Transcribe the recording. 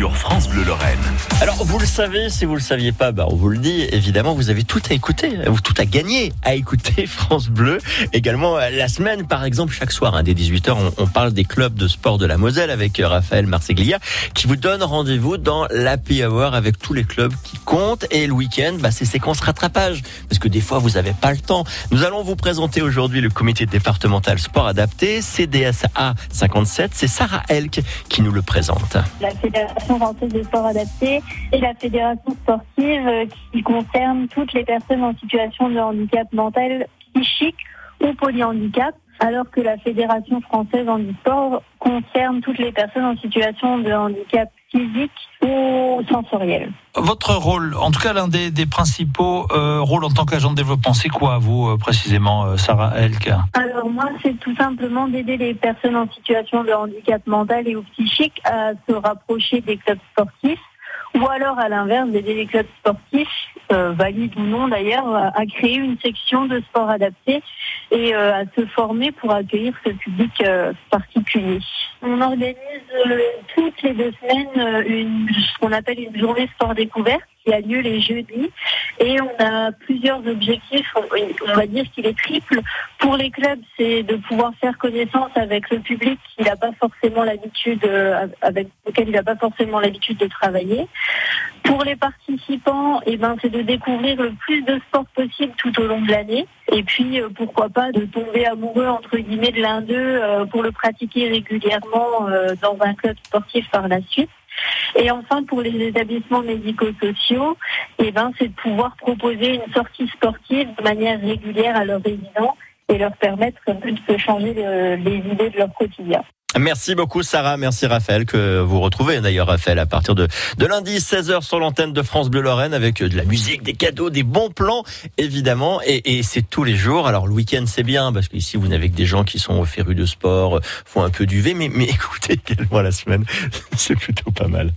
sur France Bleu Lorraine. Alors, vous le savez, si vous le saviez pas, bah, on vous le dit, évidemment, vous avez tout à écouter, vous tout à gagner à écouter France Bleu. Également, euh, la semaine, par exemple, chaque soir, hein, dès 18h, on, on, parle des clubs de sport de la Moselle avec euh, Raphaël Marceglia, qui vous donne rendez-vous dans l'Happy Hour avec tous les clubs qui comptent. Et le week-end, bah, c'est séquence rattrapage, parce que des fois, vous n'avez pas le temps. Nous allons vous présenter aujourd'hui le comité départemental sport adapté, CDSA 57. C'est Sarah Elk qui nous le présente. La Fédération française de sport adapté et la fédération sportive euh, qui concerne toutes les personnes en situation de handicap mental, psychique ou polyhandicap, alors que la Fédération française handisport concerne toutes les personnes en situation de handicap physique ou sensoriel. Votre rôle, en tout cas l'un des, des principaux euh, rôles en tant qu'agent de développement, c'est quoi vous euh, précisément, euh, Sarah Elk Alors moi, c'est tout simplement d'aider les personnes en situation de handicap mental et ou psychique à se rapprocher des clubs sportifs ou alors à l'inverse d'aider les clubs sportifs, euh, valides ou non d'ailleurs, à, créer une section de sport adapté et euh, à se former pour accueillir ce public euh, particulier. On organise toutes les deux semaines une, ce qu'on appelle une journée sport découverte qui a lieu les jeudis et on a plusieurs objectifs, on va dire qu'il est triple. Pour les clubs, c'est de pouvoir faire connaissance avec le public qui n'a pas forcément l'habitude, avec lequel il n'a pas forcément l'habitude de travailler. Pour les participants, eh ben, c'est de découvrir le plus de sport possible tout au long de l'année. Et puis, euh, pourquoi pas, de tomber amoureux, entre guillemets, de l'un d'eux euh, pour le pratiquer régulièrement euh, dans un club sportif par la suite. Et enfin, pour les établissements médico-sociaux, eh ben, c'est de pouvoir proposer une sortie sportive de manière régulière à leurs résidents et leur permettre de changer les idées de leur quotidien. Merci beaucoup Sarah, merci Raphaël que vous retrouvez d'ailleurs Raphaël à partir de, de lundi 16h sur l'antenne de France Bleu Lorraine avec de la musique, des cadeaux, des bons plans évidemment et, c'est tous les jours. Alors le week-end c'est bien parce qu'ici vous n'avez que des gens qui sont férus de sport, font un peu du V mais, mais écoutez également la semaine c'est plutôt pas mal.